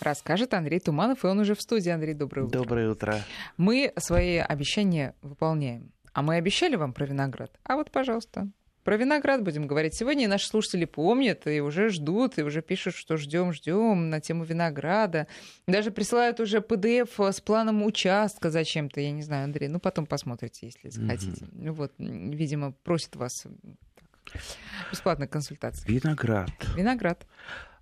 Расскажет Андрей Туманов, и он уже в студии. Андрей, доброе утро. Доброе утро. Мы свои обещания выполняем. А мы обещали вам про виноград. А вот, пожалуйста, про виноград будем говорить сегодня, и наши слушатели помнят, и уже ждут, и уже пишут, что ждем, ждем на тему винограда. Даже присылают уже PDF с планом участка зачем-то, я не знаю, Андрей. Ну, потом посмотрите, если захотите. Mm-hmm. Вот, видимо, просят вас бесплатная консультация. Виноград. Виноград.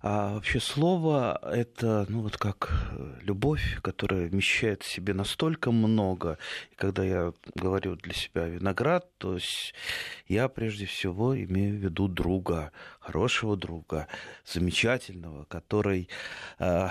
А вообще слово это, ну вот как э, любовь, которая вмещает в себе настолько много. И когда я говорю для себя виноград, то есть я прежде всего имею в виду друга, хорошего друга, замечательного, который, э,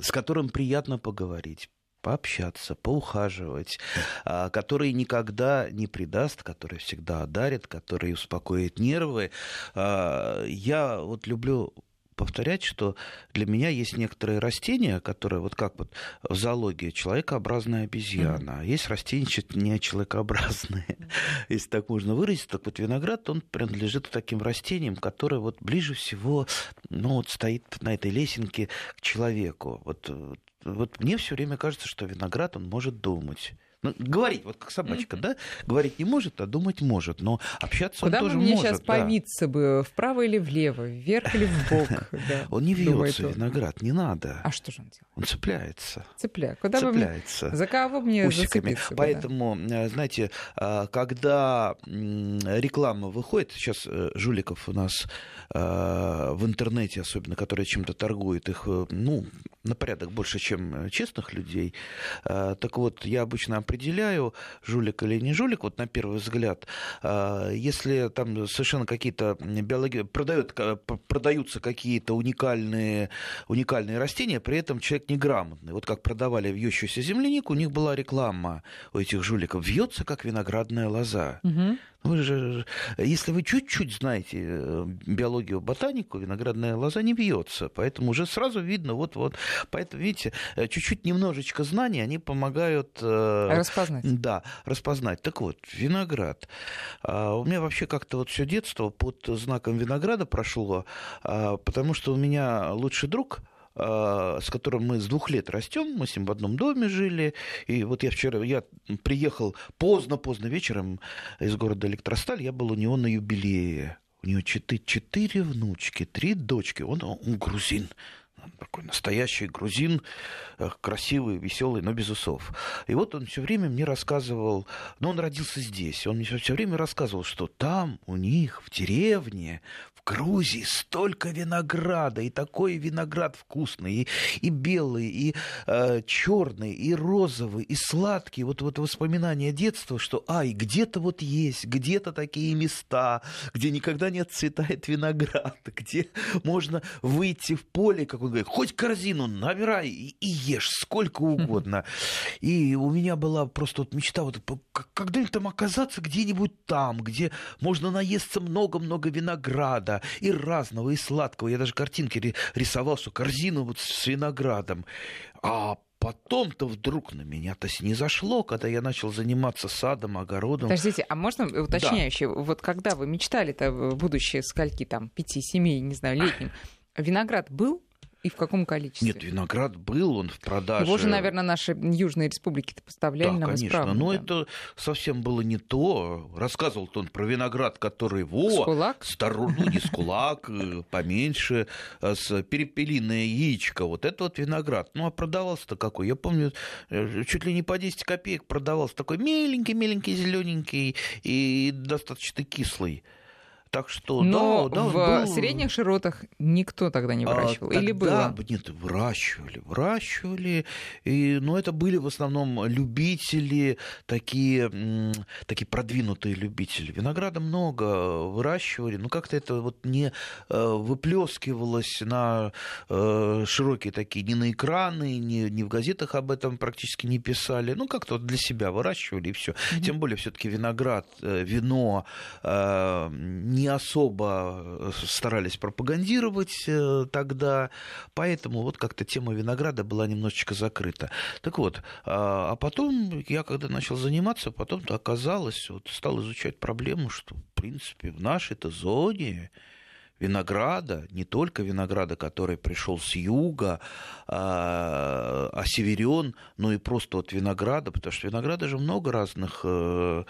с которым приятно поговорить, пообщаться, поухаживать, а, который никогда не предаст, который всегда одарит, который успокоит нервы. А, я вот люблю повторять, что для меня есть некоторые растения, которые вот как вот в зоологии человекообразная обезьяна, mm-hmm. есть растения не человекообразные, mm-hmm. если так можно выразить. Так вот виноград, он принадлежит к таким растениям, которые вот ближе всего, ну вот стоит на этой лесенке к человеку. Вот, вот мне все время кажется, что виноград, он может думать. Ну, говорить, вот как собачка, mm-hmm. да? Говорить не может, а думать может, но общаться Куда он тоже мне может. сейчас да. повиться бы, вправо или влево, вверх или вбок? Он не вьется, виноград, не надо. А что же он делает? Он цепляется. Цепляет. Куда цепляется. Бы За кого мне Усиками. Поэтому, э, знаете, а, когда реклама выходит, сейчас э, жуликов у нас э, в интернете, особенно, которые чем-то торгуют, их, ну, на порядок больше, чем честных людей. Так вот, я обычно определяю, жулик или не жулик, вот на первый взгляд, а, если там совершенно какие-то биологи... продают, продаются какие-то уникальные, уникальные растения, при этом человек неграмотный. Вот как продавали вьющуюся землянику, у них была реклама у этих жуликов. Вьется, как виноградная лоза. Угу. Вы же, если вы чуть-чуть знаете э, биологию, ботанику, виноградная лоза не бьется, поэтому уже сразу видно, вот-вот. Поэтому, видите, э, чуть-чуть немножечко знаний, они помогают... Э, распознать. Да, распознать. Так вот, виноград. А, у меня вообще как-то вот все детство под знаком винограда прошло, а, потому что у меня лучший друг, с которым мы с двух лет растем, мы с ним в одном доме жили. И вот я вчера, я приехал поздно-поздно вечером из города Электросталь, я был у него на юбилее. У него четыре, четыре внучки, три дочки. Он, он грузин такой настоящий грузин, э, красивый, веселый, но без усов. И вот он все время мне рассказывал, ну, он родился здесь, он мне все время рассказывал, что там у них в деревне, в Грузии столько винограда, и такой виноград вкусный, и, и белый, и э, черный, и розовый, и сладкий. Вот, вот воспоминания детства, что, ай, где-то вот есть, где-то такие места, где никогда не отцветает виноград, где можно выйти в поле, как он говорит, хоть корзину набирай и, и ешь сколько угодно. И у меня была просто вот мечта вот когда-нибудь там оказаться где-нибудь там, где можно наесться много-много винограда, да, и разного, и сладкого. Я даже картинки рисовал, что корзину вот с виноградом. А потом-то вдруг на меня-то снизошло, когда я начал заниматься садом, огородом. Подождите, а можно уточняющее? Да. Вот когда вы мечтали-то будущее скольки там, пяти, семи, не знаю, летним, виноград был? И в каком количестве? Нет, виноград был, он в продаже. Его же, наверное, наши южные республики поставляли да, нам конечно, исправно. но да. это совсем было не то. Рассказывал он про виноград, который во, скулак? Стару, ну, не скулак, э, поменьше, э, с перепелиное яичко. Вот это вот виноград. Ну, а продавался-то какой? Я помню, э, чуть ли не по 10 копеек продавался такой меленький-меленький, зелененький и достаточно кислый. Так что, Но да, да, в был... средних широтах никто тогда не выращивал. А, Или было? Нет, выращивали, выращивали. И, но это были в основном любители, такие, такие продвинутые любители. Винограда много выращивали, но как-то это вот не э, выплескивалось на э, широкие такие, ни на экраны, ни, ни в газетах об этом практически не писали. Ну, как-то вот для себя выращивали и все. Mm-hmm. Тем более, все-таки виноград, э, вино не не особо э, старались пропагандировать э, тогда, поэтому вот как-то тема винограда была немножечко закрыта. Так вот, а, а потом я когда начал заниматься, потом-то оказалось, вот стал изучать проблему, что, в принципе, в нашей-то зоне винограда, не только винограда, который пришел с юга, а, а северен, но и просто от винограда, потому что винограда же много разных э,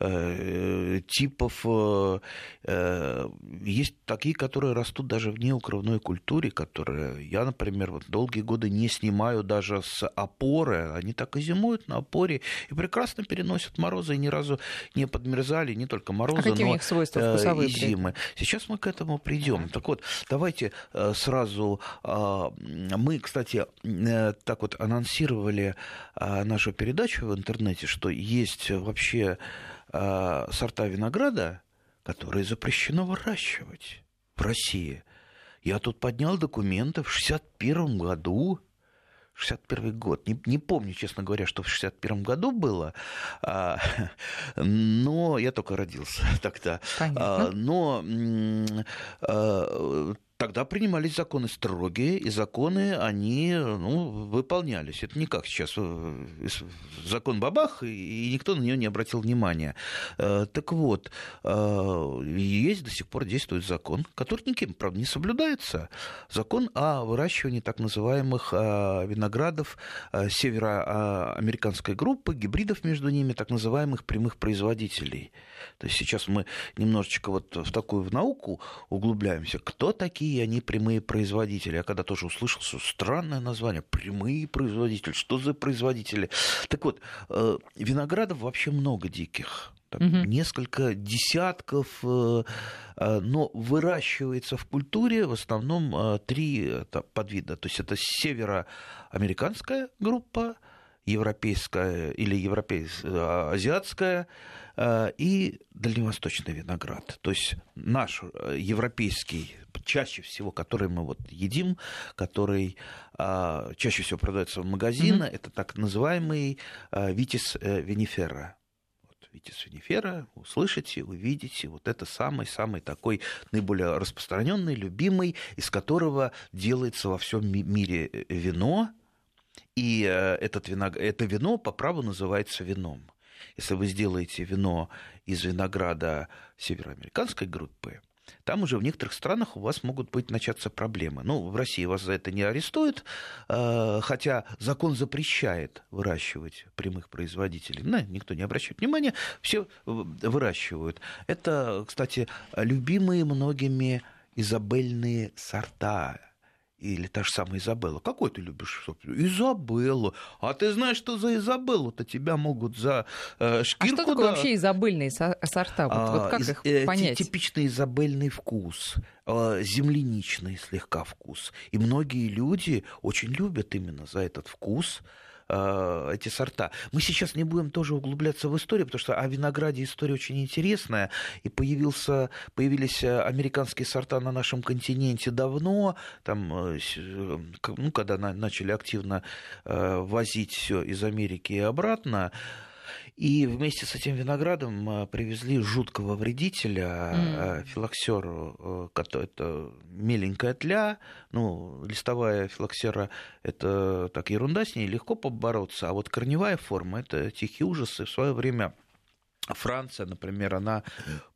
э, типов. Э, э, есть такие, которые растут даже в неукрывной культуре, которые я, например, вот долгие годы не снимаю даже с опоры, они так и зимуют на опоре и прекрасно переносят морозы и ни разу не подмерзали, не только морозы, а но у них свойства э, и зимы. Сейчас мы к этому придем придем. Так вот, давайте э, сразу а, мы, кстати, э, так вот анонсировали а, нашу передачу в интернете, что есть вообще а, сорта винограда, которые запрещено выращивать в России. Я тут поднял документы в 61 году 61 год. Не, не помню, честно говоря, что в 61 году было, а, но я только родился тогда. Понятно. А, но а, тогда принимались законы строгие, и законы, они ну, выполнялись. Это не как сейчас э, закон бабах, и никто на нее не обратил внимания. Э, так вот, э, есть до сих пор действует закон, который никем, правда, не соблюдается. Закон о выращивании так называемых виноградов североамериканской группы, гибридов между ними, так называемых прямых производителей. То есть сейчас мы немножечко вот в такую в науку углубляемся. Кто такие они прямые производители? Я когда тоже услышал, что странное название, прямые производители, что за производители? Так вот, э, виноградов вообще много диких. Так, угу. Несколько десятков, э, э, но выращивается в культуре в основном три подвида. То есть это североамериканская группа, европейская или европейская, азиатская и дальневосточный виноград. То есть наш э, европейский, чаще всего, который мы вот едим, который э, чаще всего продается в магазинах, mm-hmm. это так называемый витис винифера. Витис винифера, услышите, увидите, вот это самый-самый такой наиболее распространенный, любимый, из которого делается во всем мире вино, и этот виног... это вино по праву называется вином. Если вы сделаете вино из винограда североамериканской группы, там уже в некоторых странах у вас могут быть начаться проблемы. Ну, в России вас за это не арестуют, э, хотя закон запрещает выращивать прямых производителей. На никто не обращает внимания, все выращивают. Это, кстати, любимые многими изабельные сорта или та же самая Изабелла. Какой ты любишь? Изабеллу. А ты знаешь, что за Изабеллу-то тебя могут за э, шкирку... А что такое да... вообще изабельные сорта? Вот, а, вот как из, их э, понять? Типичный изабельный вкус, э, земляничный слегка вкус. И многие люди очень любят именно за этот вкус эти сорта. Мы сейчас не будем тоже углубляться в историю, потому что о винограде история очень интересная, и появился, появились э, американские сорта на нашем континенте давно, там, э, ну, когда начали активно возить все из Америки и обратно, и вместе с этим виноградом э, привезли жуткого вредителя, mm. филоксеру, это меленькая тля, ну, листовая филоксера – это так ерунда, с ней легко побороться, а вот корневая форма – это тихие ужасы. В свое время Франция, например, она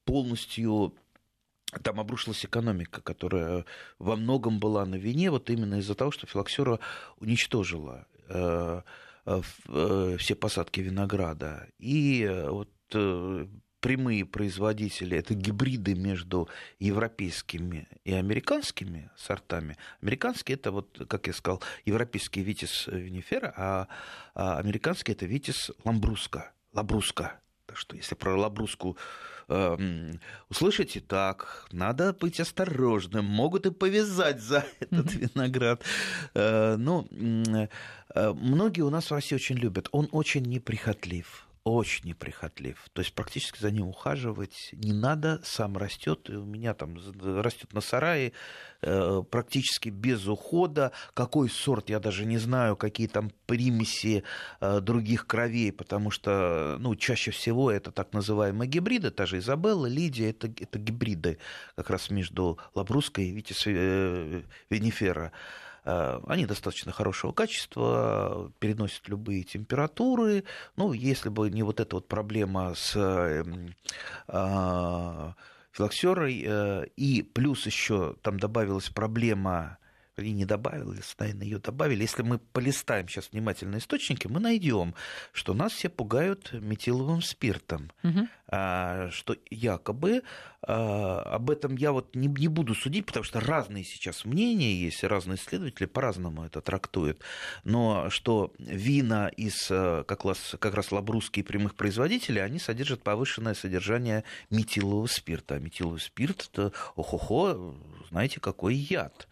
полностью там обрушилась экономика, которая во многом была на вине, вот именно из-за того, что филоксера уничтожила э, Э, э, все посадки винограда. И э, вот прямые производители, это гибриды между европейскими и американскими сортами. Американские это, вот, как я сказал, европейский витис винифера, а, а американский это витис ламбруска. Лабруска. Так что если про лабруску э, услышите, так, надо быть осторожным, могут и повязать за этот виноград. Э, ну, э, многие у нас в России очень любят. Он очень неприхотлив очень неприхотлив. То есть практически за ним ухаживать не надо, сам растет. И у меня там растет на сарае э, практически без ухода. Какой сорт, я даже не знаю, какие там примеси э, других кровей, потому что ну, чаще всего это так называемые гибриды, та же Изабелла, Лидия, это, это гибриды как раз между Лабруской и Витис э, Венифера. Э, они достаточно хорошего качества, переносят любые температуры. Ну, если бы не вот эта вот проблема с эм, а, филоксерой. И плюс еще там добавилась проблема и не добавили, наверное, ее добавили. Если мы полистаем сейчас внимательно источники, мы найдем, что нас все пугают метиловым спиртом, угу. а, что якобы а, об этом я вот не, не буду судить, потому что разные сейчас мнения есть, разные исследователи по-разному это трактуют. Но что вина из э, как раз, как раз лабрусские прямых производителей, они содержат повышенное содержание метилового спирта. А метиловый спирт это, охо-хо, знаете, какой яд.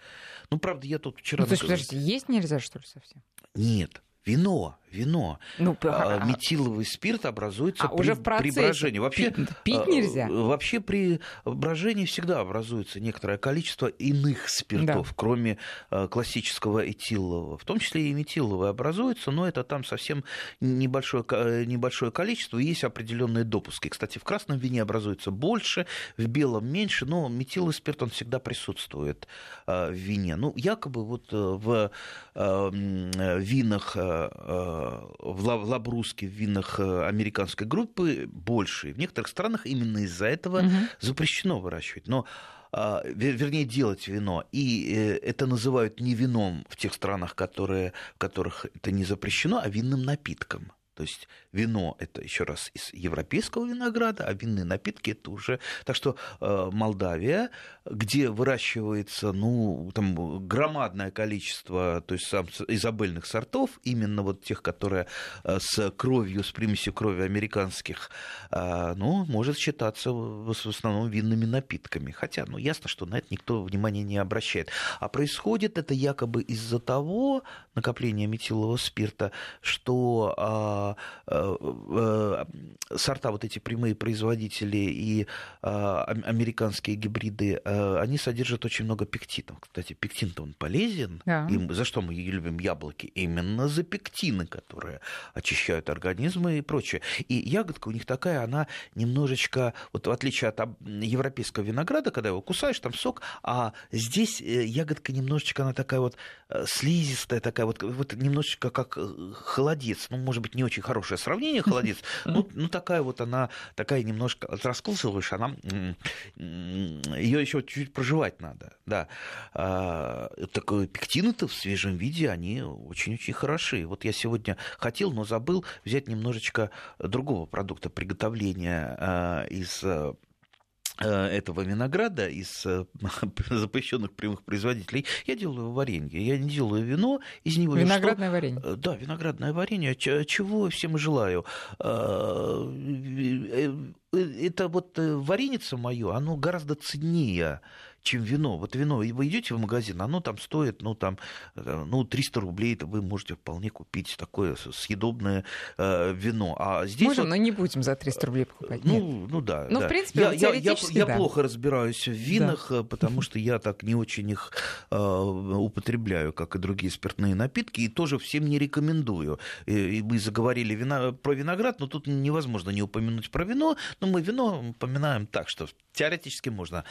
Ну, правда, я тут вчера... Ну, то есть, подождите, есть нельзя, что ли, совсем? Нет, вино вино. Ну, а, метиловый спирт образуется а, при, уже в при брожении. Вообще, пить, пить а, нельзя? Вообще при брожении всегда образуется некоторое количество иных спиртов, да. кроме а, классического этилового. В том числе и метиловый образуется, но это там совсем небольшое, небольшое количество, есть определенные допуски. Кстати, в красном вине образуется больше, в белом меньше, но метиловый спирт, он всегда присутствует в вине. Ну, якобы вот э, в винах в Лабруске, в винах э, американской группы больше. В некоторых странах именно из-за этого угу. запрещено выращивать. Но а, вернее, делать вино. И э, это называют не вином в тех странах, которые, в которых это не запрещено, а винным напитком. То есть вино это еще раз из европейского винограда, а винные напитки это уже. Так что э, Молдавия, где выращивается ну, там, громадное количество то есть, сам, изобильных сортов, именно вот тех, которые э, с кровью, с примесью крови американских, э, ну, может считаться в основном винными напитками. Хотя, ну, ясно, что на это никто внимания не обращает. А происходит это якобы из-за того накопления метилового спирта, что э, сорта, вот эти прямые производители и э, американские гибриды, они содержат очень много пектинов. Кстати, пектин-то он полезен. Да. И за что мы любим яблоки? Именно за пектины, которые очищают организмы и прочее. И ягодка у них такая, она немножечко, вот в отличие от европейского винограда, когда его кусаешь, там сок, а здесь ягодка немножечко, она такая вот слизистая, такая вот, вот немножечко как холодец, ну, может быть, не очень хорошее сравнение, холодец. Ну, ну такая вот она, такая немножко раскусываешь, она ее еще чуть-чуть проживать надо, да. А, так пектины-то в свежем виде, они очень-очень хороши. Вот я сегодня хотел, но забыл взять немножечко другого продукта приготовления а, из Э, этого винограда из э, запрещенных прямых производителей, я делаю варенье. Я не делаю вино, из него Виноградное что... варенье. Э, да, виноградное варенье. Чего всем желаю. Это вот вареница мое, оно гораздо ценнее чем вино. Вот вино, вы идете в магазин, оно там стоит, ну, там, э, ну, 300 рублей, это вы можете вполне купить такое съедобное э, вино. А здесь Можем, вот, но не будем за 300 рублей покупать. Ну, Нет. ну да. Ну, да. в принципе, я, я, я, я да. плохо разбираюсь в винах, да. Э, потому что я так не очень их э, употребляю, как и другие спиртные напитки, и тоже всем не рекомендую. И, и мы заговорили вина, про виноград, но тут невозможно не упомянуть про вино, но мы вино упоминаем так, что теоретически можно.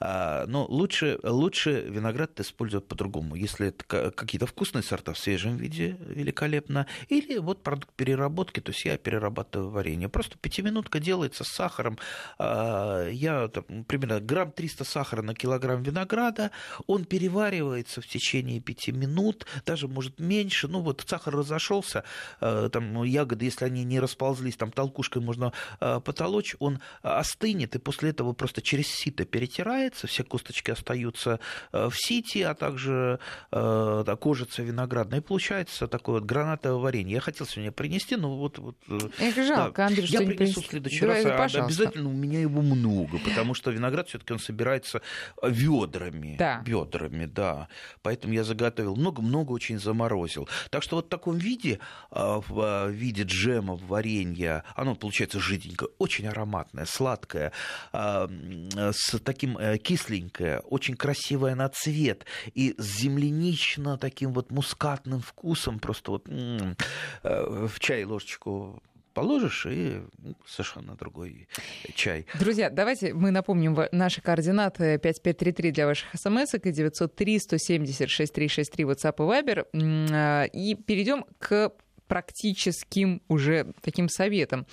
А, но лучше, лучше виноград использовать по-другому. Если это какие-то вкусные сорта в свежем виде, великолепно. Или вот продукт переработки, то есть я перерабатываю варенье. Просто пятиминутка делается с сахаром. А, я там, примерно грамм 300 сахара на килограмм винограда. Он переваривается в течение пяти минут, даже может меньше. Ну вот сахар разошелся, а, там ягоды, если они не расползлись, там толкушкой можно потолочь, он остынет, и после этого просто через сито перетирается, все косточки остаются э, в сити, а также э, кожица виноградная. И получается такое вот гранатовое варенье. Я хотел сегодня принести, но вот... вот э, Эх, жалко, да. Андрей, Я принесу в следующий Давай, раз. А обязательно у меня его много, потому что виноград все таки он собирается ведрами. Да. Ведрами, да. Поэтому я заготовил много-много очень заморозил. Так что вот в таком виде, в виде джема, варенья, оно получается жиденькое, очень ароматное, сладкое, с таким э, кисленькое, очень красивое на цвет и с землянично таким вот мускатным вкусом, просто вот э, в чай ложечку положишь, и совершенно другой чай. Друзья, давайте мы напомним наши координаты 5533 для ваших смс и 903 170 6363 WhatsApp и Viber. Э, и перейдем к практическим уже таким советом.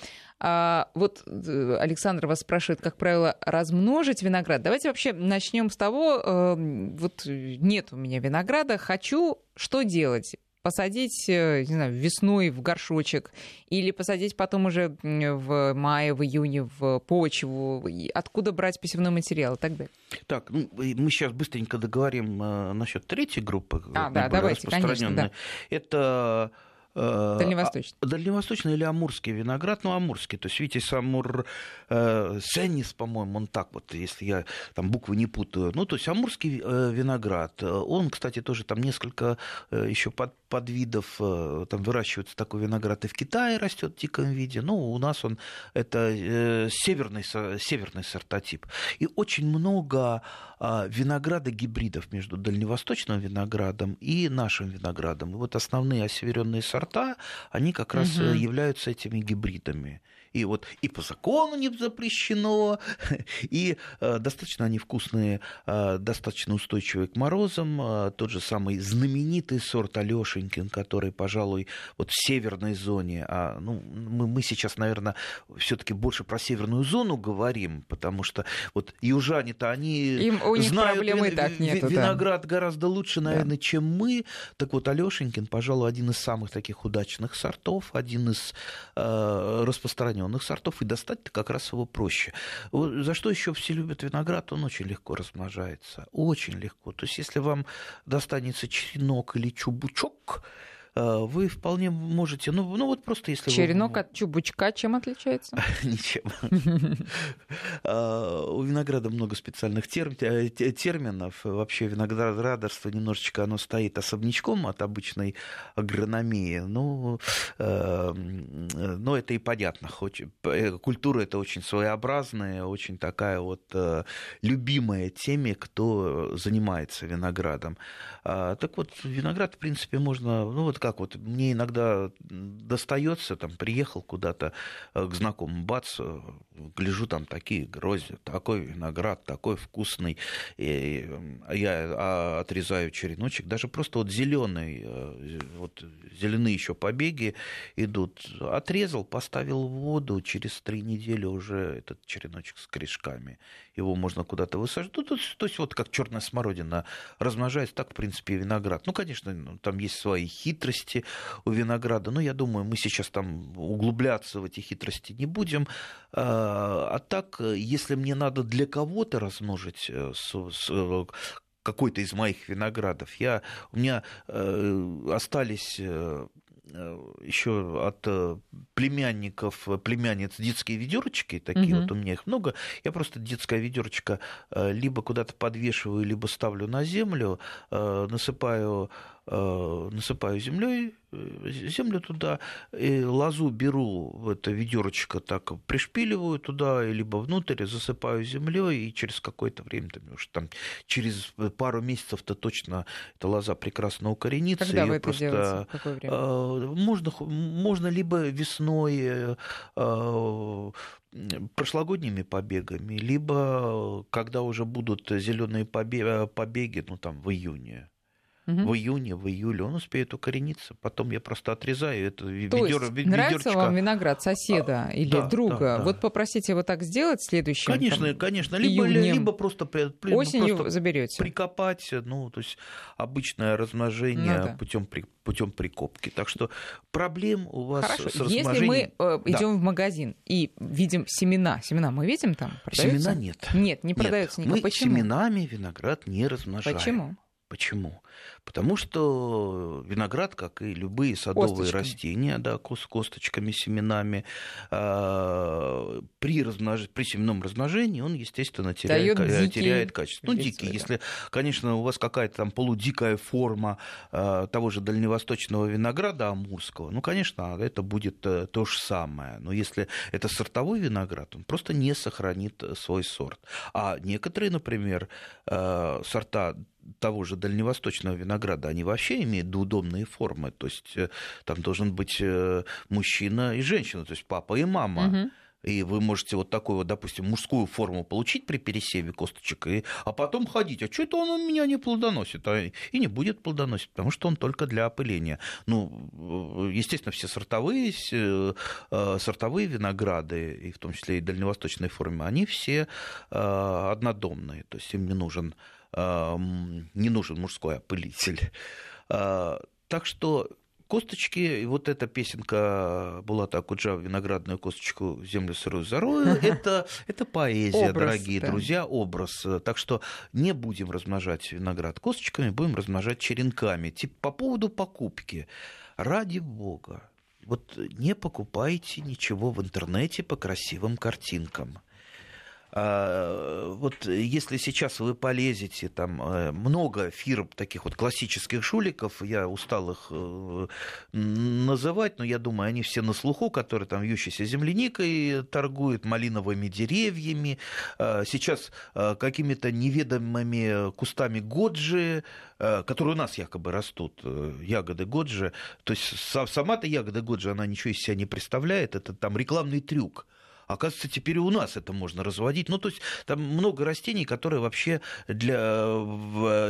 А вот э, Александр вас спрашивает, как правило, размножить виноград. Давайте вообще начнем с того, э, вот нет у меня винограда, хочу, что делать? посадить, э, не знаю, весной в горшочек или посадить потом уже в мае, в июне в почву? Откуда брать посевной материал и так далее? Так, ну, мы сейчас быстренько договорим э, насчет третьей группы. А, да, давайте, конечно, да. Это Э, Дальневосточный. А, дальневосточный или амурский виноград, ну, амурский. То есть, видите, Амур э, Сеннис, по-моему, он так вот, если я там буквы не путаю. Ну, то есть, амурский э, виноград. Он, кстати, тоже там несколько э, еще под, подвидов, э, там выращивается такой виноград и в Китае растет в диком виде. Ну, у нас он, это э, северный, северный сортотип. И очень много э, винограда гибридов между дальневосточным виноградом и нашим виноградом. И вот основные осеверенные сорта сорта, они как раз угу. являются этими гибридами и вот и по закону не запрещено, и э, достаточно они вкусные, э, достаточно устойчивые к морозам. Э, тот же самый знаменитый сорт Алешенькин, который, пожалуй, вот в северной зоне, а, ну, мы, мы сейчас, наверное, все-таки больше про северную зону говорим, потому что вот южане-то они Им, у них знают проблемы вин, так нету, виноград да. гораздо лучше, наверное, да. чем мы. Так вот, Алешенькин, пожалуй, один из самых таких удачных сортов, один из э, распространенных распространенных сортов, и достать-то как раз его проще. За что еще все любят виноград, он очень легко размножается. Очень легко. То есть, если вам достанется черенок или чубучок, вы вполне можете, ну, ну вот просто если Черенок вы... от чубучка чем отличается? Ничем. А, у винограда много специальных э, терминов. Вообще виноградарство немножечко оно стоит особнячком от обычной агрономии. Ну, э, но это и понятно. Культура это очень своеобразная, очень такая вот любимая теме, кто занимается виноградом. А, так вот, виноград, в принципе, можно, ну вот как вот мне иногда достается, там, приехал куда-то э, к знакомым, бац, э, гляжу, там такие грозди, такой виноград, такой вкусный. И я а, отрезаю череночек, даже просто вот зеленый, э, вот зеленые еще побеги идут. Отрезал, поставил в воду, через три недели уже этот череночек с корешками. Его можно куда-то высаживать. Ну, то, то есть вот как черная смородина размножается, так, в принципе, и виноград. Ну, конечно, ну, там есть свои хитрости, хитрости у винограда. Но я думаю, мы сейчас там углубляться в эти хитрости не будем. А, а так, если мне надо для кого-то размножить э, какой-то из моих виноградов. Я, у меня э, остались э, еще от племянников, племянниц детские ведерочки, такие угу. вот у меня их много. Я просто детское ведерочко либо куда-то подвешиваю, либо ставлю на землю, насыпаю насыпаю землей, э, землю туда, и лозу беру в это ведерочко, так пришпиливаю туда, либо внутрь, засыпаю землей, и через какое-то время, там, уж там через пару месяцев-то точно эта лоза прекрасно укоренится. Когда вы это просто, делаете? Какое время? Э, можно, можно либо весной прошлогодними побегами, либо когда уже будут зеленые побеги, ну там в июне угу. в июне, в июле, он успеет укорениться. Потом я просто отрезаю это ведер, То есть, ведерочко. нравится вам виноград соседа а, или да, друга? Да, да. Вот попросите его так сделать следующим. Конечно, там, конечно. Либо, либо просто, осенью просто заберете. Прикопать, ну, то есть обычное размножение ну, да. путем путем прикопки. Так что проблем у вас Хорошо. с размножением... Если мы э, идем да. в магазин и видим семена, семена мы видим там? Продаются? Семена нет. Нет, не продаются никак. Мы Почему? семенами виноград не размножаем. Почему? Почему? Потому что виноград, как и любые садовые косточками. растения, да, с косточками, семенами, э, при, размнож... при семенном размножении он, естественно, теряет, дикий... теряет качество. Ну, дикий, если, конечно, у вас какая-то там полудикая форма э, того же дальневосточного винограда амурского, ну, конечно, это будет э, то же самое. Но если это сортовой виноград, он просто не сохранит свой сорт. А некоторые, например, э, сорта того же дальневосточного винограда, они вообще имеют двудомные формы. То есть э, там должен быть э, мужчина и женщина, то есть папа и мама. Угу И вы можете вот такую вот, допустим, мужскую форму получить при пересеве косточек, и, а потом ходить. А что это он у меня не плодоносит? А, и не будет плодоносить, потому что он только для опыления. Ну, естественно, все сортовые, э, сортовые винограды, и в том числе и дальневосточной формы, они все э, однодомные. То есть им не нужен, э, не нужен мужской опылитель. Так что косточки, вот эта песенка Булата Акуджава «Виноградную косточку землю сырую зарою», это, это поэзия, образ, дорогие да. друзья, образ. Так что не будем размножать виноград косточками, будем размножать черенками. Типа по поводу покупки. Ради бога, вот не покупайте ничего в интернете по красивым картинкам. А, вот если сейчас вы полезете, там э, много фирм таких вот классических жуликов, я устал их э, называть, но я думаю, они все на слуху, которые там вьющейся земляникой торгуют, малиновыми деревьями, а, сейчас э, какими-то неведомыми кустами годжи, которые у нас якобы растут, ягоды годжи, то есть сама-то ягода годжи, она ничего из себя не представляет, это там рекламный трюк. Оказывается, теперь и у нас это можно разводить. Ну, то есть там много растений, которые вообще для,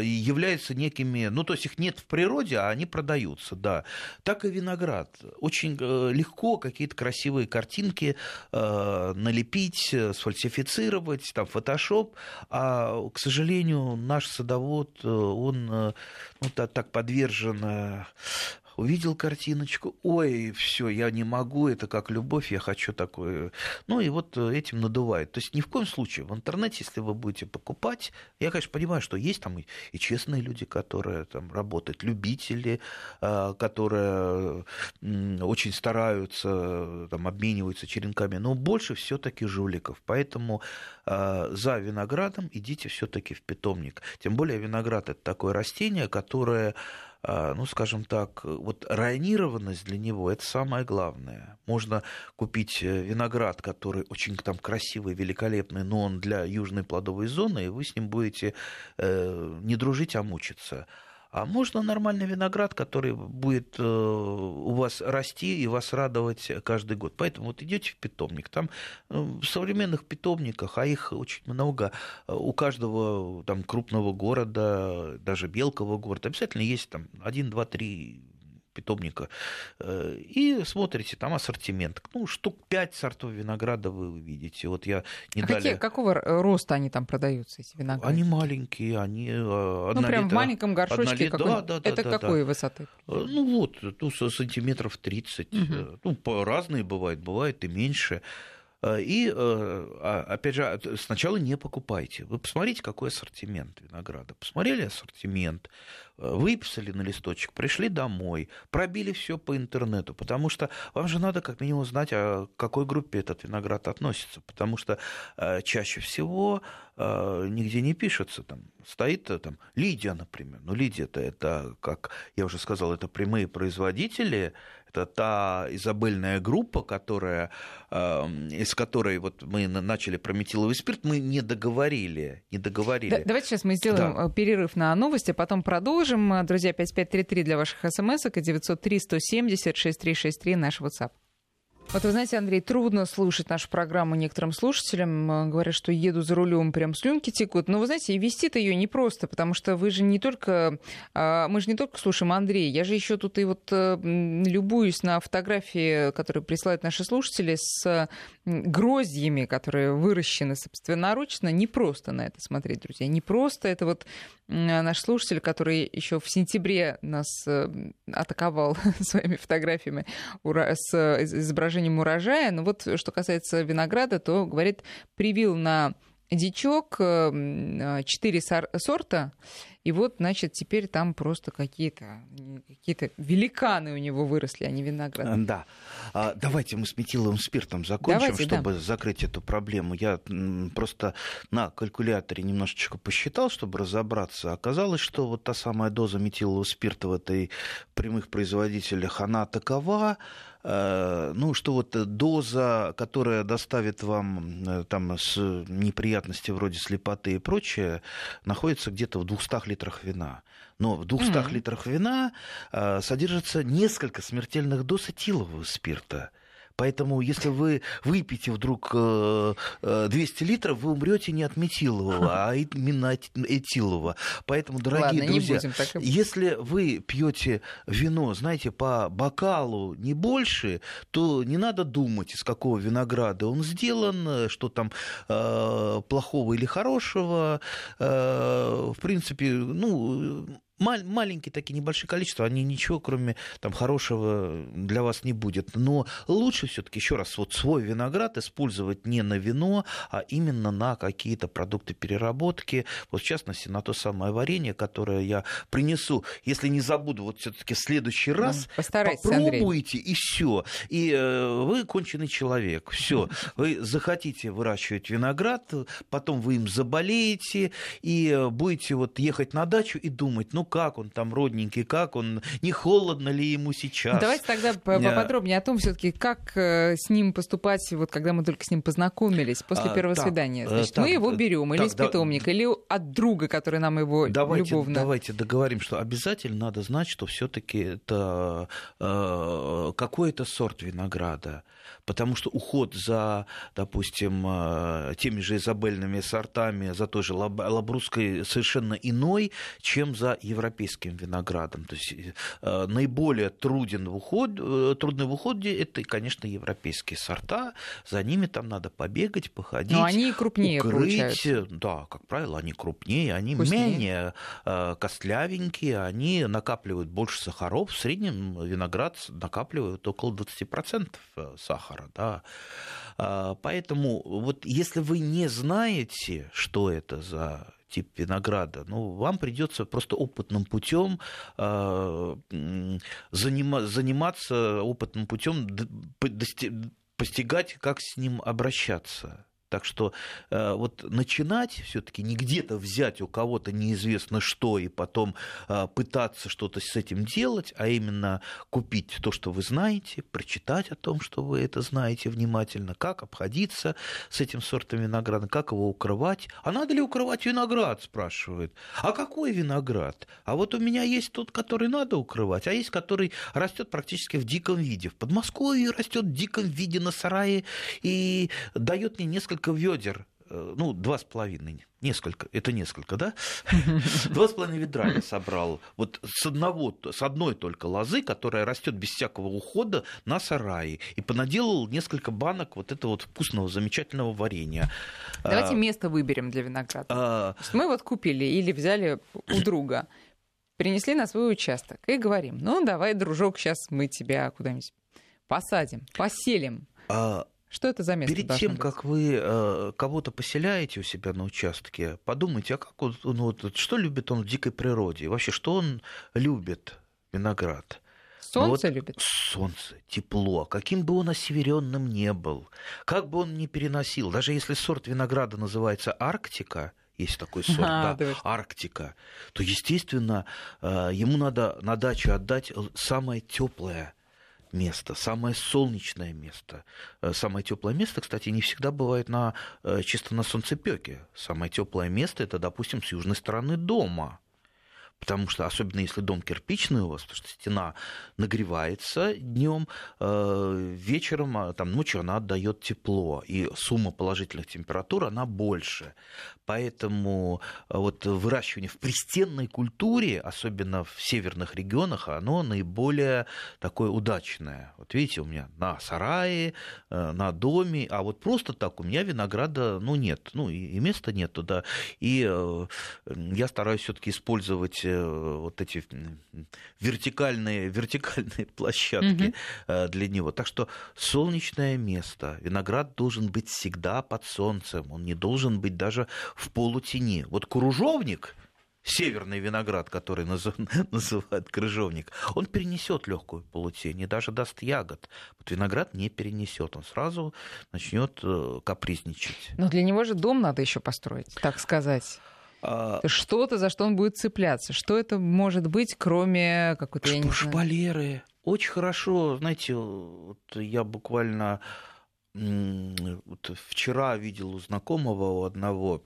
являются некими... Ну, то есть их нет в природе, а они продаются, да. Так и виноград. Очень э, легко какие-то красивые картинки э, налепить, сфальсифицировать, там, фотошоп. А, к сожалению, наш садовод, э, он ну, так подвержен увидел картиночку, ой, все, я не могу, это как любовь, я хочу такое. Ну и вот э, этим надувает. То есть ни в коем случае в интернете, если вы будете покупать, я, конечно, понимаю, что есть там и, и честные люди, которые там работают, любители, э, которые очень стараются, там, обмениваются черенками, но больше все-таки жуликов. Поэтому э, за виноградом идите все-таки в питомник. Тем более виноград это такое растение, которое а, ну, скажем так, вот районированность для него – это самое главное. Можно купить э, виноград, который очень там красивый, великолепный, но он для южной плодовой зоны, и вы с ним будете э, не дружить, а мучиться. А можно нормальный виноград, который будет э, у вас расти и вас радовать каждый год. Поэтому вот идете в питомник. Там э, в современных питомниках, а их очень много, э, у каждого там крупного города, даже мелкого города, обязательно есть там один, два, три питомника, э, и смотрите, там ассортимент. Ну, штук 5 сортов винограда вы увидите. Вот я не а далее... какие, какого роста они там продаются, эти винограды? Они маленькие, они э, Ну, прям в маленьком горшочке. Какой... Да, да, да, Это да, какой да. высоты? Э, ну, вот, ну, сантиметров 30. Угу. Ну, разные бывают, бывает и меньше. И, а, опять же, сначала не покупайте. Вы посмотрите, какой ассортимент винограда. Посмотрели ассортимент, выписали на листочек, пришли домой, пробили все по интернету, потому что вам же надо как минимум знать, о какой группе этот виноград относится, потому что э, чаще всего э, нигде не пишется, там стоит э, там Лидия, например, ну Лидия-то это, как я уже сказал, это прямые производители, это та изобельная группа, которая, эм, из которой вот мы начали про метиловый спирт, мы не договорили. Не договорили. Да, давайте сейчас мы сделаем да. Э, перерыв на новости, а потом продолжим. Друзья, 5533 для ваших смс и 903 170 6363 наш WhatsApp. Вот вы знаете, Андрей, трудно слушать нашу программу некоторым слушателям. Э, говорят, что еду за рулем, прям слюнки текут. Но вы знаете, и вести-то ее непросто, потому что вы же не только... А, мы же не только слушаем Андрея. Я же еще тут и вот э, любуюсь на фотографии, которые присылают наши слушатели с гроздьями, которые выращены собственноручно. Не просто на это смотреть, друзья. Не просто. Это вот наш слушатель, который еще в сентябре нас э, атаковал своими фотографиями с изображением урожая. Но вот что касается винограда, то, говорит, привил на дичок э, четыре сорта, и вот, значит, теперь там просто какие-то какие великаны у него выросли, а не виноград. Э, да. А, давайте мы с метиловым спиртом закончим, Давайте, чтобы да. закрыть эту проблему. Я просто на калькуляторе немножечко посчитал, чтобы разобраться. Оказалось, что вот та самая доза метилового спирта в этой прямых производителях, она такова, Э, ну, что вот доза, которая доставит вам э, там с неприятности вроде слепоты и прочее, находится где-то в 200 литрах вина. Но в 200 mm-hmm. литрах вина э, содержится несколько смертельных доз этилового спирта. Поэтому, если вы выпьете вдруг 200 э, литров, вы умрете не от метилового, а именно от этилового. Поэтому, дорогие Ладно, друзья, будем, если вы пьете вино, знаете, по бокалу не больше, то не надо думать, из какого винограда он сделан, что там э, плохого или хорошего. Э, в принципе, ну, маленькие такие небольшие количества, они ничего, кроме там хорошего для вас не будет. Но лучше все-таки еще раз вот свой виноград использовать не на вино, а именно на какие-то продукты переработки. Вот в частности на то самое варенье, которое я принесу, если не забуду, вот все-таки в следующий раз Постарайтесь, попробуйте Андрей. и все. И э, вы конченый человек. Все. Вы захотите выращивать виноград, потом вы им заболеете и будете вот ехать на дачу и думать, ну как он там родненький, как он, не холодно ли ему сейчас. Давайте тогда поподробнее о том, все-таки, как э, с ним поступать, вот когда мы только с ним познакомились после а, первого так, свидания. Э, Значит, так, мы его берем или из питомника, да, или от друга, который нам его давайте, любовно. Давайте договорим, что обязательно надо знать, что все-таки это э, какой-то сорт винограда потому что уход за, допустим, э, теми же изабельными сортами, за той же лабрусской совершенно иной, чем за европейским виноградом. То есть э, наиболее труден в уход, э, трудный в уходе это, конечно, европейские сорта. За ними там надо побегать, походить. Но они крупнее укрыть. Да, как правило, они крупнее, они Вкуснее. менее костлявенькие, они накапливают больше сахаров. В среднем виноград накапливает около 20% сахара сахара. Да? А, поэтому вот если вы не знаете, что это за тип винограда, ну, вам придется просто опытным путем а, заниматься опытным путем постигать, как с ним обращаться. Так что э, вот начинать все-таки не где-то взять у кого-то неизвестно что и потом э, пытаться что-то с этим делать, а именно купить то, что вы знаете, прочитать о том, что вы это знаете внимательно, как обходиться с этим сортом винограда, как его укрывать. А надо ли укрывать виноград, спрашивают. А какой виноград? А вот у меня есть тот, который надо укрывать, а есть, который растет практически в диком виде. В Подмосковье растет в диком виде на сарае и дает мне несколько несколько ведер, э, ну, два с половиной, несколько, это несколько, да? Два с половиной ведра я собрал. Вот с, одного, с одной только лозы, которая растет без всякого ухода на сарае. И понаделал несколько банок вот этого вот вкусного, замечательного варенья. Давайте а, место выберем для винограда. А, мы вот купили или взяли у друга, принесли на свой участок и говорим, ну, давай, дружок, сейчас мы тебя куда-нибудь посадим, поселим. А, что это за место? Перед тем, быть? как вы э, кого-то поселяете у себя на участке, подумайте, а как он, ну, вот, что любит он в дикой природе? Вообще, что он любит, виноград? Солнце ну, вот любит? Солнце, тепло. Каким бы он осеверенным не был, как бы он ни переносил, даже если сорт винограда называется Арктика, есть такой сорт, а, да, Арктика, то, естественно, э, ему надо на дачу отдать самое теплое место, самое солнечное место. Э, самое теплое место, кстати, не всегда бывает на, э, чисто на солнцепеке. Самое теплое место это, допустим, с южной стороны дома потому что особенно если дом кирпичный у вас, потому что стена нагревается днем, э, вечером, а, там ночью она отдает тепло, и сумма положительных температур она больше. Поэтому э, вот выращивание в пристенной культуре, особенно в северных регионах, оно наиболее такое удачное. Вот видите, у меня на сарае, э, на доме, а вот просто так у меня винограда ну, нет, ну и места нет туда. И я стараюсь все-таки использовать вот эти вертикальные, вертикальные площадки угу. для него. Так что солнечное место. Виноград должен быть всегда под солнцем. Он не должен быть даже в полутени. Вот кружовник, северный виноград, который называют крыжовник, он перенесет легкую полутень и даже даст ягод. Вот виноград не перенесет, он сразу начнет э, капризничать. Но для него же дом надо еще построить, так сказать. А, Что-то, за что он будет цепляться. Что это может быть, кроме какой-то... Шп- шпалеры. Очень хорошо. Знаете, вот я буквально вот вчера видел у знакомого у одного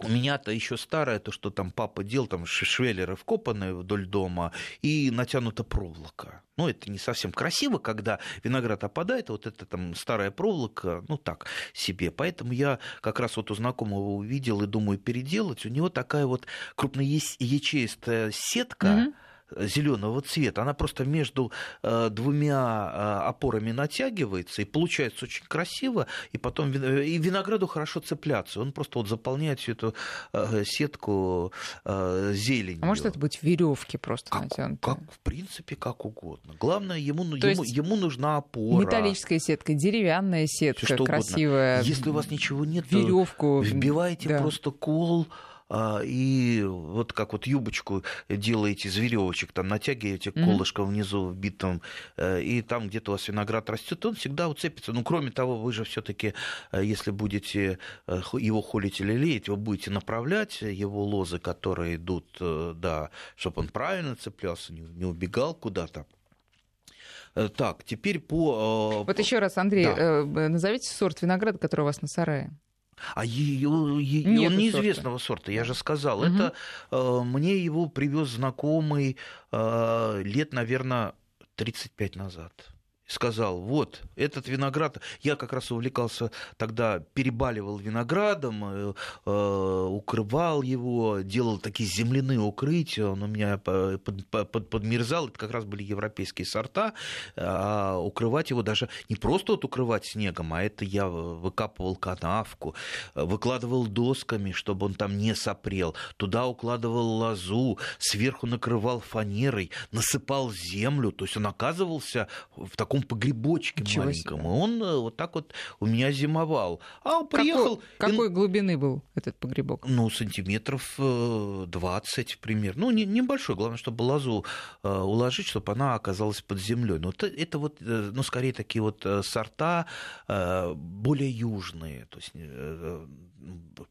у меня-то еще старое, то, что там папа делал, там швеллеры вкопанные вдоль дома и натянута проволока. Ну, это не совсем красиво, когда виноград опадает, вот это там старая проволока, ну, так себе. Поэтому я как раз вот у знакомого увидел и думаю переделать. У него такая вот крупноячеистая сетка, mm-hmm зеленого цвета, она просто между э, двумя э, опорами натягивается, и получается очень красиво, и потом и винограду хорошо цепляться. Он просто вот заполняет всю эту э, сетку зеленью. А может это быть веревки просто как, натянутые? Как, в принципе, как угодно. Главное, ему, ему, ему нужна опора. Металлическая сетка, деревянная сетка, что красивая. Угодно. Если у вас ничего нет, веревку вбивайте да. просто кол а, и вот как вот юбочку делаете из веревочек, там натягиваете колышком внизу вбитым, э, и там где-то у вас виноград растет, он всегда уцепится. Ну, кроме того, вы же все-таки, э, если будете э, его холить или леять, вы будете направлять его лозы, которые идут, да, чтобы он правильно цеплялся, не убегал куда-то. Так, теперь по... Вот еще раз, Андрей, да. назовите сорт винограда, который у вас на сарае. А ее, ее, он неизвестного сорта. сорта, я же сказал. Угу. Это э, мне его привез знакомый э, лет, наверное, 35 назад сказал, вот, этот виноград, я как раз увлекался тогда, перебаливал виноградом, э, э, укрывал его, делал такие земляные укрытия, он у меня под, под, подмерзал, это как раз были европейские сорта, а укрывать его даже не просто вот укрывать снегом, а это я выкапывал канавку, выкладывал досками, чтобы он там не сопрел, туда укладывал лозу, сверху накрывал фанерой, насыпал землю, то есть он оказывался в таком таком погребочке Ничего маленьком. Себе. И он э, вот так вот у меня зимовал. А он приехал... Какой, какой глубины был этот погребок? Ну, сантиметров 20 примерно. Ну, не, небольшой. Главное, чтобы лозу э, уложить, чтобы она оказалась под землей. Но это, это вот, э, ну, скорее такие вот сорта более южные. То есть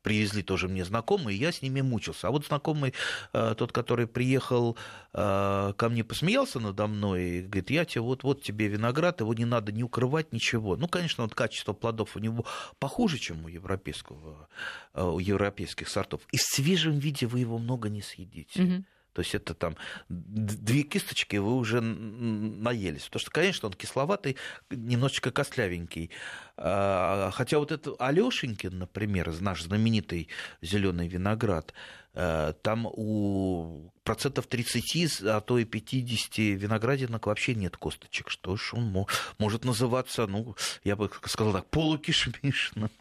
привезли тоже мне знакомые, я с ними мучился. А вот знакомый, э, тот, который приехал э, ко мне, посмеялся надо мной, и говорит, я тебе, вот, вот тебе виноград, его не надо не укрывать, ничего. Ну, конечно, вот качество плодов у него похуже, чем у европейского, э, у европейских сортов. И в свежем виде вы его много не съедите. Угу. То есть это там две кисточки вы уже наелись. Потому что, конечно, он кисловатый, немножечко костлявенький. А, хотя вот этот Алешенькин, например, наш знаменитый зеленый виноград, э, там у процентов 30, а то и 50 виноградинок вообще нет косточек. Что ж он может называться, ну, я бы сказал так, полукишмишным.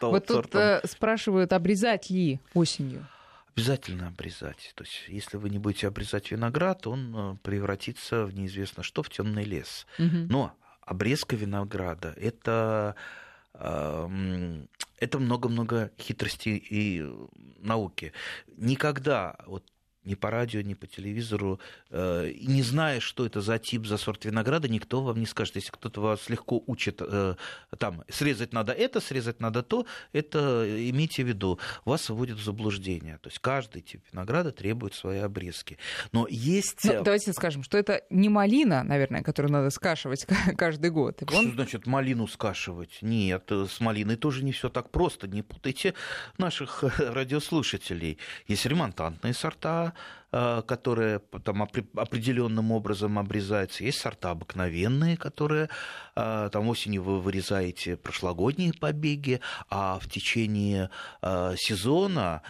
Вот тут сортом. спрашивают, обрезать ли осенью? Обязательно обрезать. То есть, если вы не будете обрезать виноград, он э, превратится в неизвестно что, в темный лес. Угу. Но обрезка винограда это это много-много хитростей и науки. Никогда вот ни по радио, ни по телевизору, э, и не зная, что это за тип, за сорт винограда, никто вам не скажет. Если кто-то вас легко учит, э, там, срезать надо это, срезать надо то, это имейте в виду, вас вводит в заблуждение. То есть каждый тип винограда требует своей обрезки. Но есть... Ну, давайте скажем, что это не малина, наверное, которую надо скашивать каждый год. Что Он... значит малину скашивать? Нет, с малиной тоже не все так просто. Не путайте наших радиослушателей. Есть ремонтантные сорта, Э, которые там определенным образом обрезаются. Есть сорта обыкновенные, которые э, там осенью вы вырезаете прошлогодние побеги, а в течение э, сезона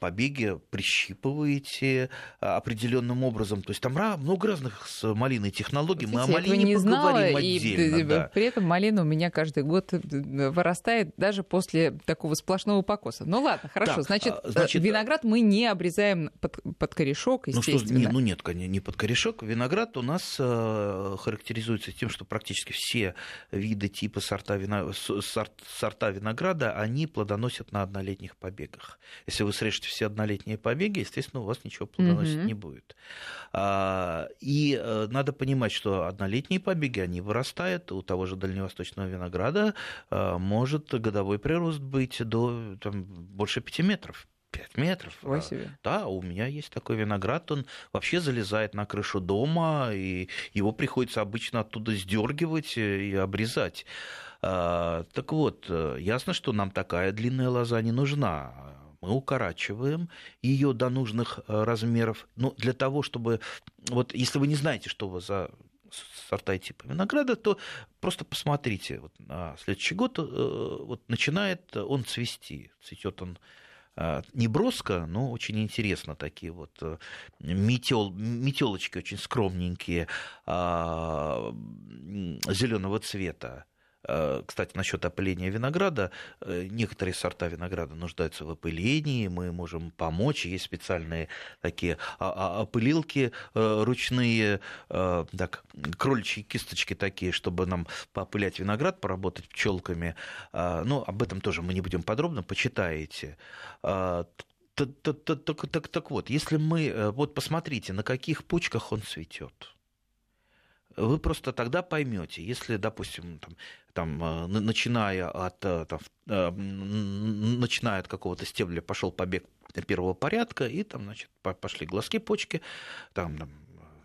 побеги прищипываете определенным образом. То есть там много разных с малиной технологий. Мы о малине не знала, и да. при этом малина у меня каждый год вырастает даже после такого сплошного покоса. Ну ладно, хорошо. Так, значит, значит, виноград мы не обрезаем под, под корешок, естественно. Ну, что, не, ну нет, не под корешок. Виноград у нас э, характеризуется тем, что практически все виды типа сорта, вина, сорт, сорта винограда, они плодоносят на однолетних побегах. Если вы срежете все однолетние побеги, естественно, у вас ничего плодоносить угу. не будет. А, и э, надо понимать, что однолетние побеги, они вырастают. У того же дальневосточного винограда э, может годовой прирост быть до там, больше 5 метров. 5 метров. Ой себе. Да, у меня есть такой виноград, он вообще залезает на крышу дома, и его приходится обычно оттуда сдергивать и обрезать. А, так вот, ясно, что нам такая длинная лоза не нужна. Мы укорачиваем ее до нужных размеров. Но для того, чтобы... Вот если вы не знаете, что вас за сорта и типа винограда, то просто посмотрите, вот на следующий год вот начинает он цвести. Цветет он а, не броско, но очень интересно такие вот э, метел, метелочки очень скромненькие а, зеленого цвета. Э, кстати, насчет опыления винограда. Э, некоторые сорта винограда нуждаются в опылении, мы можем помочь. Есть специальные такие а, а, опылилки э, ручные, так, кроличьи кисточки такие, чтобы нам поопылять виноград, поработать пчелками. Ну, об этом тоже мы не будем подробно, почитаете. Так, так, так, так вот, если мы, вот посмотрите, на каких почках он цветет вы просто тогда поймете, если, допустим, там, там, э, начиная от, э, там, э, начиная от какого-то стебля пошел побег первого порядка, и там, значит, пошли глазки почки, там, там,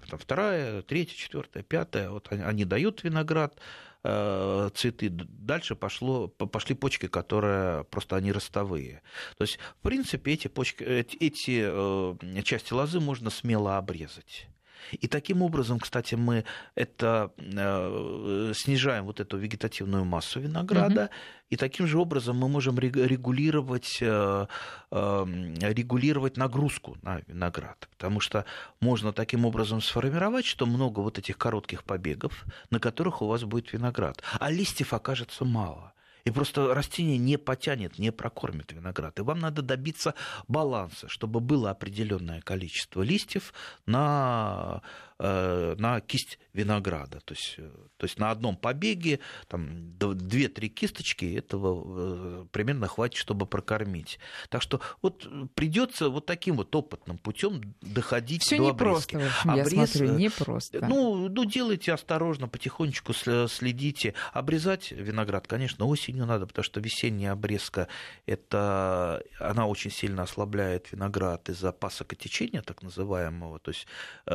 там вторая, третья, четвертая, пятая, вот они, они дают виноград, цветы. Дальше пошло, пошли почки, которые просто они ростовые. То есть, в принципе, эти, почки, эти, эти части лозы можно смело обрезать. И таким образом, кстати, мы это э, снижаем вот эту вегетативную массу винограда, угу. и таким же образом мы можем регулировать, э, эм, регулировать нагрузку на виноград, потому что можно таким образом сформировать, что много вот этих коротких побегов, на которых у вас будет виноград, а листьев окажется мало. И просто растение не потянет, не прокормит виноград. И вам надо добиться баланса, чтобы было определенное количество листьев на на кисть винограда. То есть, э, то есть на одном побеге там, 2-3 кисточки этого э, примерно хватит, чтобы прокормить. Так что вот придется вот таким вот опытным путем доходить Все до обрезки. В общем, Обрез, я смотрю, непросто. Ну, ну, делайте осторожно, потихонечку следите. Обрезать виноград, конечно, осенью надо, потому что весенняя обрезка, это, она очень сильно ослабляет виноград из-за пасокотечения, так называемого. То есть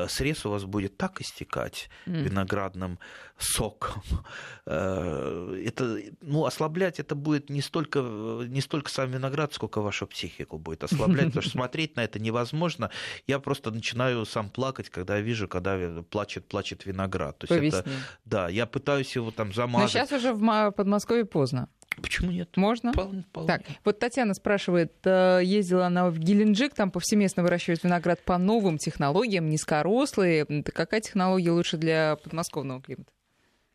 срез у вас будет будет так истекать mm. виноградным соком. Э, это, ну, ослаблять это будет не столько, не столько сам виноград, сколько вашу психику будет ослаблять, потому что смотреть на это невозможно. Я просто начинаю сам плакать, когда вижу, когда плачет, плачет виноград. То есть это, да, я пытаюсь его там замазать. Но сейчас уже в Подмосковье поздно. Почему нет? Можно? Вполне, вполне. Так, вот Татьяна спрашивает, э, ездила она в Геленджик, там повсеместно выращивают виноград по новым технологиям, низкорослые. Какая технология лучше для подмосковного климата?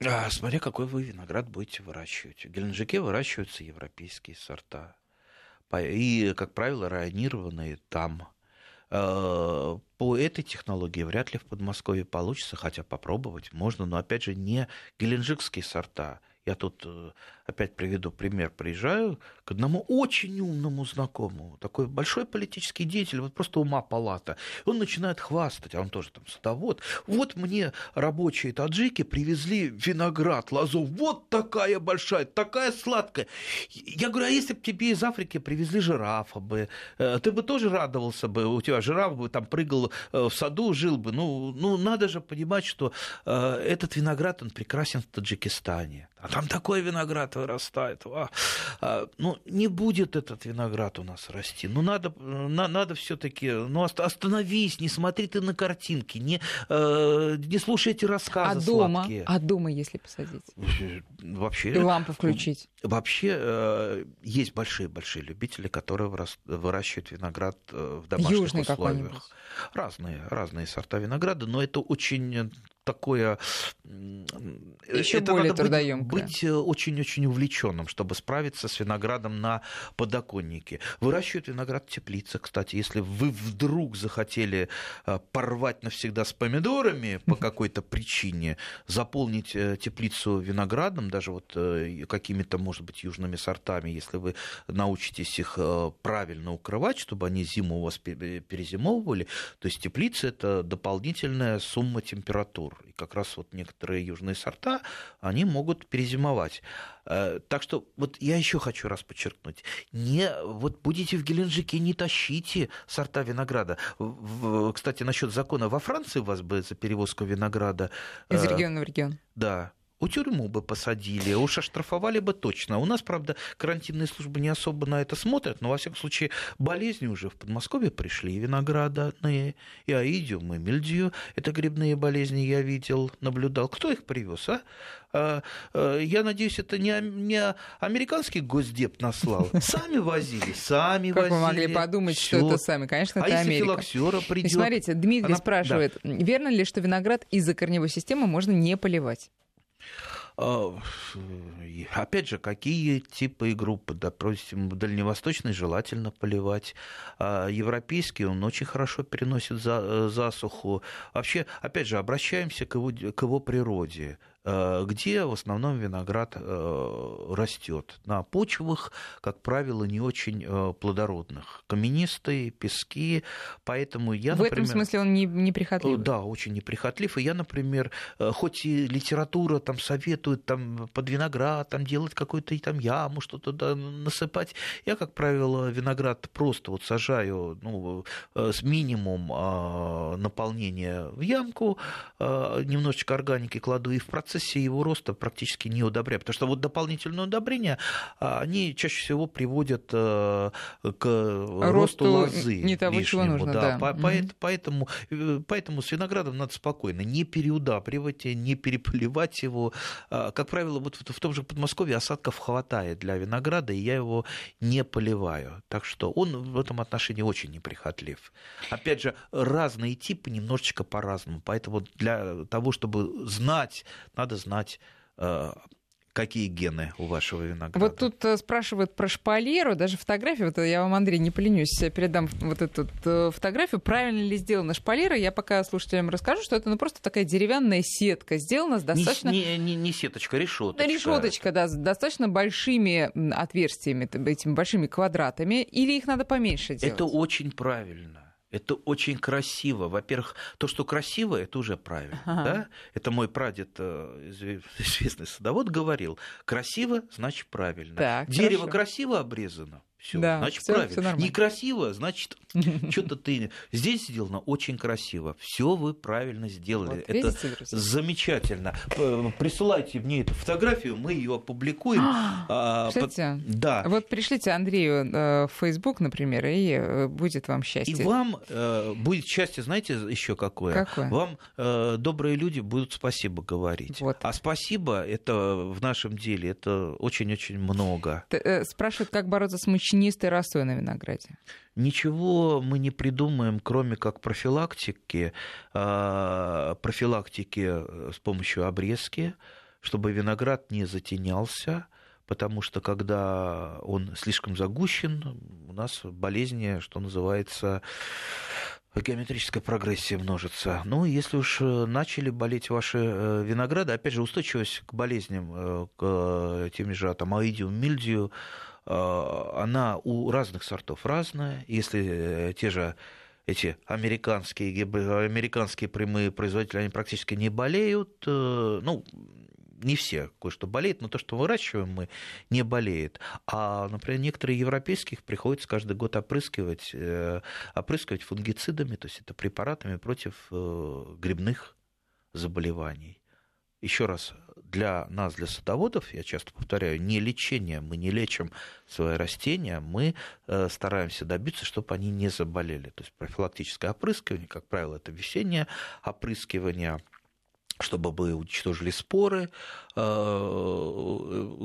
А, смотря какой вы виноград будете выращивать. В Геленджике выращиваются европейские сорта. И, как правило, районированные там. Э, по этой технологии вряд ли в Подмосковье получится, хотя попробовать можно, но опять же не геленджикские сорта. Я тут э, опять приведу пример. Приезжаю к одному очень умному знакомому, такой большой политический деятель, вот просто ума палата. Он начинает хвастать, а он тоже там садовод. Вот мне рабочие таджики привезли виноград, лозу. Вот такая большая, такая сладкая. Я говорю, а если бы тебе из Африки привезли жирафа бы, э, ты бы тоже радовался бы, у тебя жираф бы там прыгал э, в саду, жил бы. Ну, ну надо же понимать, что этот виноград, он прекрасен в Таджикистане. А там такой виноград вырастает. А, а, ну, не будет этот виноград у нас расти. Ну, надо, на, надо все-таки, ну, остановись, не смотри ты на картинки, не, э, не слушай эти рассказы а дома? сладкие. А дома, если посадить? Вообще... И лампы включить? Вообще э, есть большие-большие любители, которые выращивают виноград э, в домашних Южный условиях. Разные, разные сорта винограда, но это очень такое... Еще это более надо быть, быть э, очень-очень увлеченным, чтобы справиться с виноградом на подоконнике. Выращивают виноград в теплицах, кстати. Если вы вдруг захотели э, порвать навсегда с помидорами по какой-то причине, заполнить э, теплицу виноградом, даже вот какими-то, может быть, южными сортами, если вы научитесь их правильно укрывать, чтобы они зиму у вас перезимовывали, то есть теплица – это дополнительная сумма температур. И как раз вот некоторые южные сорта, они могут перезимовать. Э, так что вот я еще хочу раз подчеркнуть. Не, вот будете в Геленджике, не тащите сорта винограда. Кстати, насчет закона во Франции у вас бы за перевозку винограда... Из э, региона в регион. Да, у тюрьму бы посадили, уж оштрафовали бы точно. У нас, правда, карантинные службы не особо на это смотрят, но, во всяком случае, болезни уже в Подмосковье пришли, и виноградные, и аидиум, и мильдию. Это грибные болезни я видел, наблюдал. Кто их привез, а? а, а я надеюсь, это не, не американский госдеп наслал. Сами возили, сами как возили. Как вы могли подумать, Всё. что это сами? Конечно, а это Америка. филоксера придет? Смотрите, Дмитрий Она... спрашивает, да. верно ли, что виноград из-за корневой системы можно не поливать? А, опять же, какие типы и группы? Допустим, дальневосточный желательно поливать. А европейский он очень хорошо переносит э, засуху. Вообще, опять же, обращаемся к его, к его природе. Э, где в основном виноград э, растет. На почвах, как правило, не очень э, плодородных. Каменистые, пески, поэтому я, В например... этом смысле он не, неприхотлив? Да, очень неприхотлив. И я, например, хоть и литература там советует там, под виноград там, делать какую-то там яму, что-то да, насыпать, я, как правило, виноград просто вот сажаю ну, с минимум а, наполнения в ямку, а, немножечко органики кладу и в процесс процессе его роста практически не удобряют. Потому что вот дополнительные удобрения, а, они чаще всего приводят э, к росту, росту лозы не того, лишнему. чего нужно, да. да. Поэтому, угу. поэтому с виноградом надо спокойно не переудабривать, не переполивать его. А, как правило, вот в том же Подмосковье осадков хватает для винограда, и я его не поливаю. Так что он в этом отношении очень неприхотлив. Опять же, разные типы немножечко по-разному. Поэтому для того, чтобы знать, надо знать э, какие гены у вашего винограда. Вот тут э, спрашивают про шпалеру, даже фотографию, вот я вам, Андрей, не поленюсь, передам вот эту э, фотографию, правильно ли сделана шпалера, я пока слушателям расскажу, что это ну, просто такая деревянная сетка, сделана с достаточно... Не, не, не сеточка, решеточка. Решеточка, да, с достаточно большими отверстиями, этими большими квадратами, или их надо поменьше делать? Это очень правильно. Это очень красиво. Во-первых, то, что красиво, это уже правильно. Ага. Да? Это мой прадед, э, известный садовод, говорил. Красиво, значит правильно. Так, Дерево хорошо. красиво обрезано. Все, да, значит, всё, правильно. Всё Некрасиво, значит, что-то ты... Здесь сделано очень красиво. Все вы правильно сделали. Вот, Это видите, замечательно. Присылайте мне эту фотографию, мы ее опубликуем. А, Кстати, под... да. вот пришлите Андрею э, в Facebook, например, и э, будет вам счастье. И вам э, будет счастье, знаете, еще какое? Какое? Вам э, добрые люди будут спасибо говорить. Вот. А спасибо, это в нашем деле, это очень-очень много. Т- э, спрашивают, как бороться с мучением мучнистой росой на винограде? Ничего мы не придумаем, кроме как профилактики, а, профилактики с помощью обрезки, чтобы виноград не затенялся, потому что когда он слишком загущен, у нас болезни, что называется, геометрическая прогрессия множится. Ну, если уж э, начали болеть ваши э, винограды, опять же, устойчивость к болезням, э, к тем же там, аидиум, мильдию, она у разных сортов разная. Если э, те же эти американские, американские прямые производители, они практически не болеют. Э, ну, не все кое-что болеет, но то, что выращиваем мы, не болеет. А, например, некоторые европейских приходится каждый год опрыскивать, э, опрыскивать фунгицидами, то есть это препаратами против грибных заболеваний. Еще раз, для нас, для садоводов, я часто повторяю, не лечение, мы не лечим свои растения, мы э, стараемся добиться, чтобы они не заболели. То есть профилактическое опрыскивание, как правило, это весеннее опрыскивание, чтобы мы уничтожили споры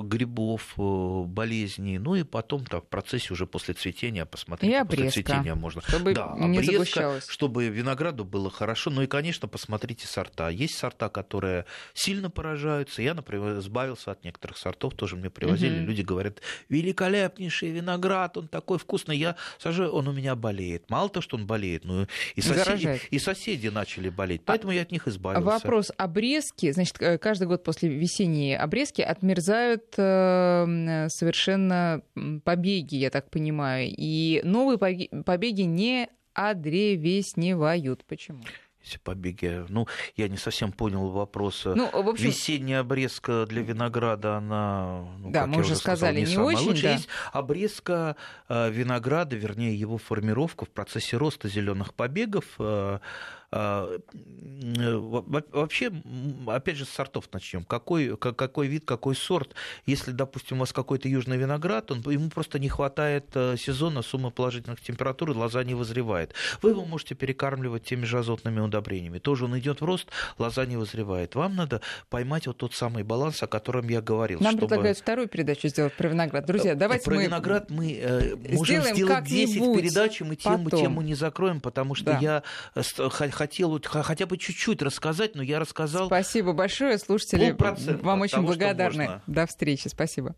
грибов, э, болезней, ну и потом так, в процессе уже после цветения посмотреть. И обрезка, после цветения можно. Чтобы да, не обрезка, чтобы винограду было хорошо. Ну и, конечно, посмотрите сорта. Есть сорта, которые сильно поражаются. Я, например, избавился от некоторых сортов, тоже мне привозили. Угу. Люди говорят, великолепнейший виноград, он такой вкусный. Я сажаю, он у меня болеет. Мало того, что он болеет, но и соседи, и соседи начали болеть. Поэтому а я от них избавился. Вопрос, обрезки, значит, э, каждый год после весенней обрезки отмерзают э, совершенно побеги, я так понимаю, и новые побеги не одревесневают. Почему? эти побеги. Ну, я не совсем понял вопрос. Ну, в общем... Весенняя обрезка для винограда, она, ну, да, мы уже сказали, сказал, не, не очень. Да. Есть обрезка э, винограда, вернее, его формировка в процессе роста зеленых побегов а, вообще, опять же, с сортов начнем. Какой, какой вид, какой сорт? Если, допустим, у вас какой-то южный виноград, он, ему просто не хватает э, сезона, суммы положительных температур, лоза не вызревает. Вы его можете перекармливать теми же азотными удобрениями. Тоже он идет в рост, лоза не вызревает. Вам надо поймать вот тот самый баланс, о котором я говорил. Нам чтобы... предлагают вторую передачу сделать про виноград. Друзья, э, давайте Про мы виноград мы э, можем сделать 10 передач, и мы тему, тему не закроем, потому что да. я хотел вот хотя бы чуть-чуть рассказать, но я рассказал... Спасибо большое, слушатели. Вам очень благодарны. До встречи. Спасибо.